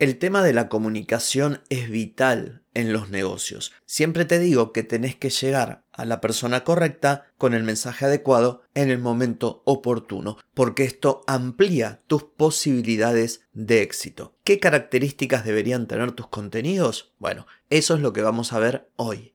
El tema de la comunicación es vital en los negocios. Siempre te digo que tenés que llegar a la persona correcta con el mensaje adecuado en el momento oportuno, porque esto amplía tus posibilidades de éxito. ¿Qué características deberían tener tus contenidos? Bueno, eso es lo que vamos a ver hoy.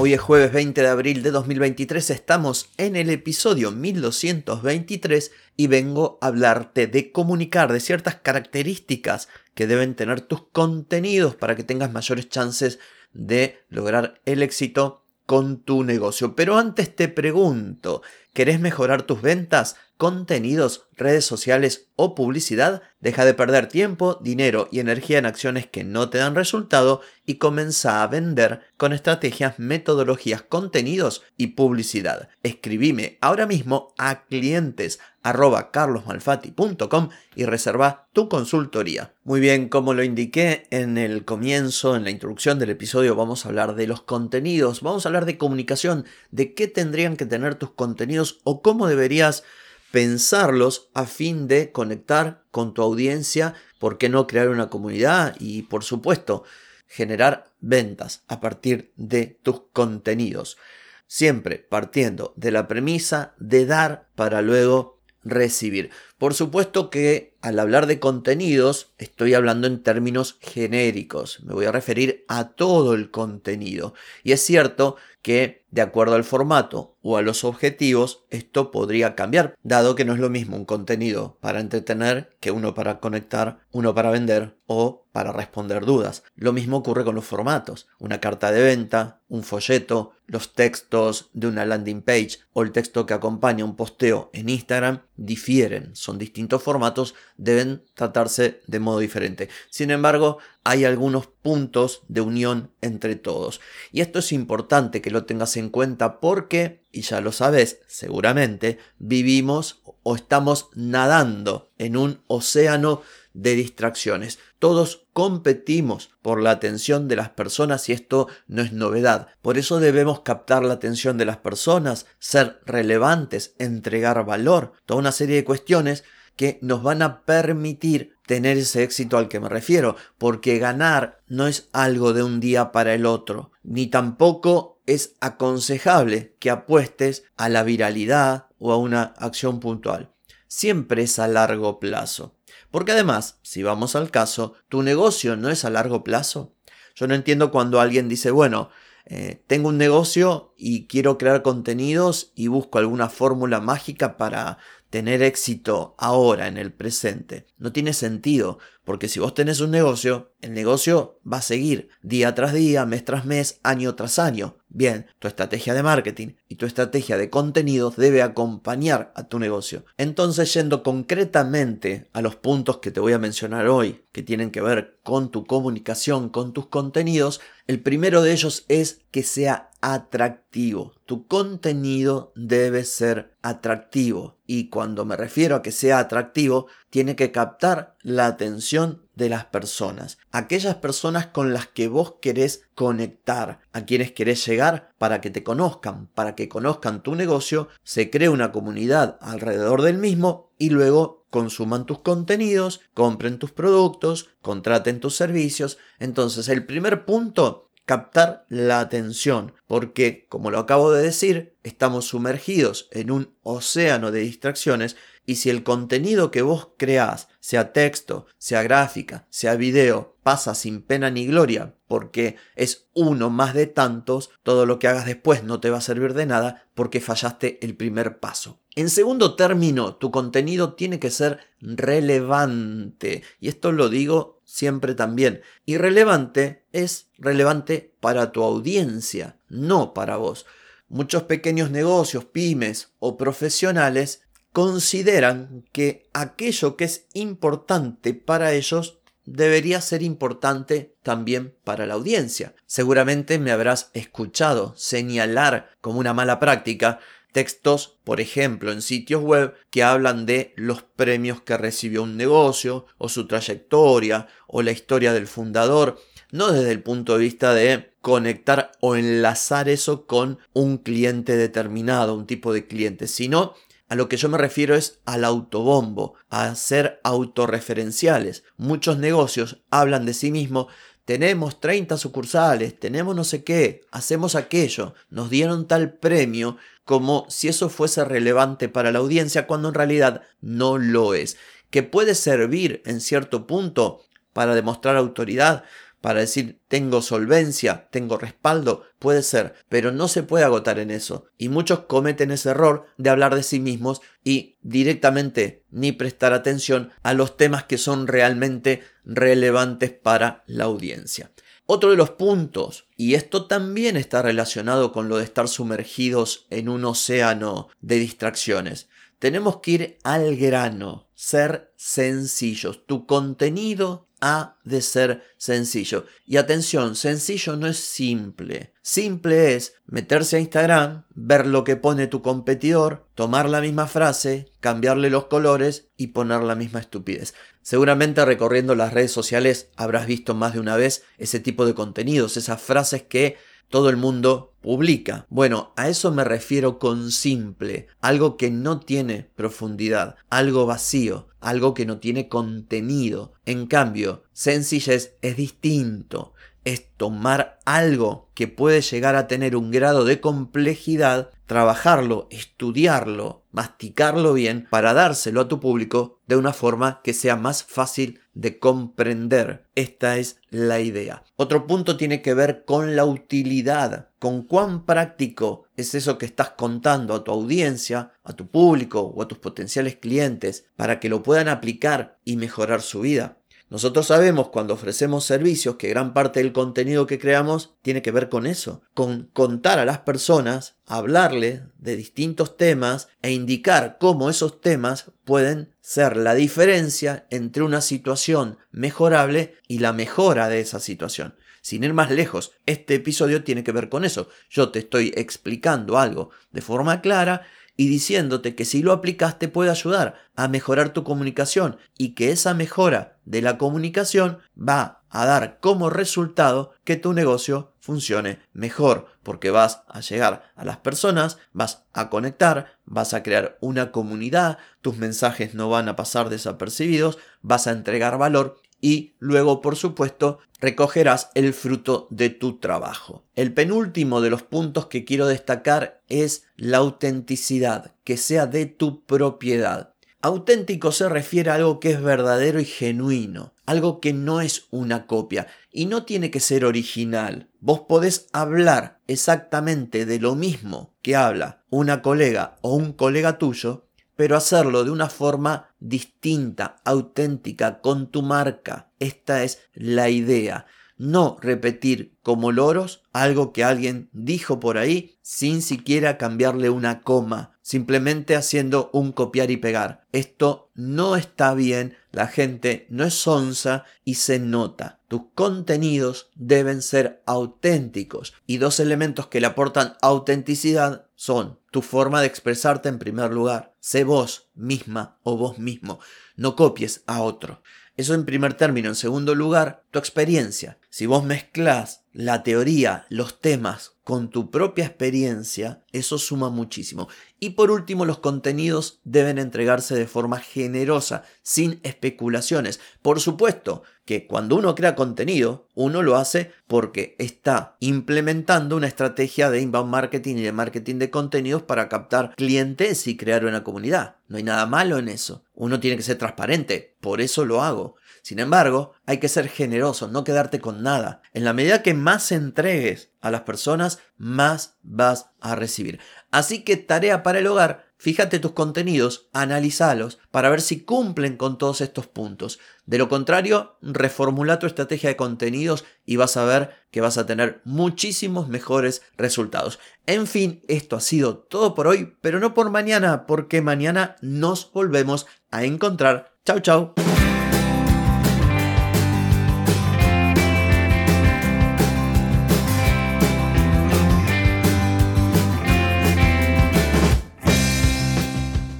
Hoy es jueves 20 de abril de 2023, estamos en el episodio 1223 y vengo a hablarte de comunicar, de ciertas características que deben tener tus contenidos para que tengas mayores chances de lograr el éxito con tu negocio. Pero antes te pregunto, ¿querés mejorar tus ventas? Contenidos, redes sociales o publicidad, deja de perder tiempo, dinero y energía en acciones que no te dan resultado y comienza a vender con estrategias, metodologías, contenidos y publicidad. Escribime ahora mismo a clientes arroba y reserva tu consultoría. Muy bien, como lo indiqué en el comienzo, en la introducción del episodio, vamos a hablar de los contenidos, vamos a hablar de comunicación, de qué tendrían que tener tus contenidos o cómo deberías pensarlos a fin de conectar con tu audiencia, por qué no crear una comunidad y por supuesto generar ventas a partir de tus contenidos. Siempre partiendo de la premisa de dar para luego recibir. Por supuesto que al hablar de contenidos estoy hablando en términos genéricos, me voy a referir a todo el contenido. Y es cierto que de acuerdo al formato o a los objetivos, esto podría cambiar, dado que no es lo mismo un contenido para entretener que uno para conectar, uno para vender o para responder dudas. Lo mismo ocurre con los formatos, una carta de venta, un folleto, los textos de una landing page o el texto que acompaña un posteo en Instagram difieren, son distintos formatos, deben tratarse de modo diferente. Sin embargo, hay algunos puntos de unión entre todos. Y esto es importante que lo tengas en cuenta porque, y ya lo sabes seguramente, vivimos o estamos nadando en un océano de distracciones. Todos competimos por la atención de las personas y esto no es novedad. Por eso debemos captar la atención de las personas, ser relevantes, entregar valor, toda una serie de cuestiones que nos van a permitir tener ese éxito al que me refiero, porque ganar no es algo de un día para el otro, ni tampoco es aconsejable que apuestes a la viralidad o a una acción puntual. Siempre es a largo plazo. Porque además, si vamos al caso, tu negocio no es a largo plazo. Yo no entiendo cuando alguien dice, bueno, eh, tengo un negocio y quiero crear contenidos y busco alguna fórmula mágica para tener éxito ahora, en el presente. No tiene sentido, porque si vos tenés un negocio, el negocio va a seguir día tras día, mes tras mes, año tras año. Bien, tu estrategia de marketing y tu estrategia de contenidos debe acompañar a tu negocio. Entonces, yendo concretamente a los puntos que te voy a mencionar hoy, que tienen que ver con tu comunicación, con tus contenidos, el primero de ellos es que sea atractivo. Tu contenido debe ser atractivo. Y cuando me refiero a que sea atractivo, tiene que captar la atención de las personas, aquellas personas con las que vos querés conectar, a quienes querés llegar para que te conozcan, para que conozcan tu negocio, se cree una comunidad alrededor del mismo y luego consuman tus contenidos, compren tus productos, contraten tus servicios. Entonces el primer punto captar la atención, porque, como lo acabo de decir, estamos sumergidos en un océano de distracciones y si el contenido que vos creás, sea texto, sea gráfica, sea video, pasa sin pena ni gloria, porque es uno más de tantos, todo lo que hagas después no te va a servir de nada porque fallaste el primer paso. En segundo término, tu contenido tiene que ser relevante. Y esto lo digo siempre también. Y relevante es relevante para tu audiencia, no para vos. Muchos pequeños negocios, pymes o profesionales consideran que aquello que es importante para ellos debería ser importante también para la audiencia. Seguramente me habrás escuchado señalar como una mala práctica textos, por ejemplo, en sitios web que hablan de los premios que recibió un negocio o su trayectoria o la historia del fundador, no desde el punto de vista de conectar o enlazar eso con un cliente determinado, un tipo de cliente, sino a lo que yo me refiero es al autobombo, a ser autorreferenciales. Muchos negocios hablan de sí mismos, tenemos 30 sucursales, tenemos no sé qué, hacemos aquello, nos dieron tal premio, como si eso fuese relevante para la audiencia cuando en realidad no lo es. Que puede servir en cierto punto para demostrar autoridad, para decir tengo solvencia, tengo respaldo, puede ser, pero no se puede agotar en eso. Y muchos cometen ese error de hablar de sí mismos y directamente ni prestar atención a los temas que son realmente relevantes para la audiencia. Otro de los puntos, y esto también está relacionado con lo de estar sumergidos en un océano de distracciones, tenemos que ir al grano, ser sencillos. Tu contenido ha de ser sencillo. Y atención, sencillo no es simple. Simple es meterse a Instagram, ver lo que pone tu competidor, tomar la misma frase, cambiarle los colores y poner la misma estupidez. Seguramente recorriendo las redes sociales habrás visto más de una vez ese tipo de contenidos, esas frases que todo el mundo publica. Bueno, a eso me refiero con simple, algo que no tiene profundidad, algo vacío, algo que no tiene contenido. En cambio, sencillez es distinto, es tomar algo que puede llegar a tener un grado de complejidad, trabajarlo, estudiarlo, masticarlo bien para dárselo a tu público de una forma que sea más fácil de comprender. Esta es la idea. Otro punto tiene que ver con la utilidad, con cuán práctico es eso que estás contando a tu audiencia, a tu público o a tus potenciales clientes para que lo puedan aplicar y mejorar su vida. Nosotros sabemos cuando ofrecemos servicios que gran parte del contenido que creamos tiene que ver con eso, con contar a las personas, hablarle de distintos temas e indicar cómo esos temas pueden ser la diferencia entre una situación mejorable y la mejora de esa situación. Sin ir más lejos, este episodio tiene que ver con eso. Yo te estoy explicando algo de forma clara y diciéndote que si lo aplicas te puede ayudar a mejorar tu comunicación y que esa mejora de la comunicación va a dar como resultado que tu negocio funcione mejor porque vas a llegar a las personas, vas a conectar, vas a crear una comunidad, tus mensajes no van a pasar desapercibidos, vas a entregar valor y luego, por supuesto, recogerás el fruto de tu trabajo. El penúltimo de los puntos que quiero destacar es la autenticidad, que sea de tu propiedad. Auténtico se refiere a algo que es verdadero y genuino, algo que no es una copia y no tiene que ser original. Vos podés hablar exactamente de lo mismo que habla una colega o un colega tuyo, pero hacerlo de una forma distinta, auténtica, con tu marca. Esta es la idea. No repetir como loros algo que alguien dijo por ahí sin siquiera cambiarle una coma, simplemente haciendo un copiar y pegar. Esto no está bien, la gente no es sonsa y se nota. Tus contenidos deben ser auténticos y dos elementos que le aportan autenticidad son tu forma de expresarte en primer lugar. Sé vos misma o vos mismo. No copies a otro. Eso en primer término. En segundo lugar, tu experiencia. Si vos mezclas la teoría, los temas con tu propia experiencia, eso suma muchísimo. Y por último, los contenidos deben entregarse de forma generosa, sin especulaciones. Por supuesto que cuando uno crea contenido, uno lo hace porque está implementando una estrategia de inbound marketing y de marketing de contenidos para captar clientes y crear una comunidad. No hay nada malo en eso. Uno tiene que ser transparente, por eso lo hago. Sin embargo, hay que ser generoso, no quedarte con nada. En la medida que más entregues a las personas, más vas a recibir. Así que tarea para el hogar, Fíjate tus contenidos, analizalos para ver si cumplen con todos estos puntos. De lo contrario, reformula tu estrategia de contenidos y vas a ver que vas a tener muchísimos mejores resultados. En fin, esto ha sido todo por hoy, pero no por mañana, porque mañana nos volvemos a encontrar. Chau, chau.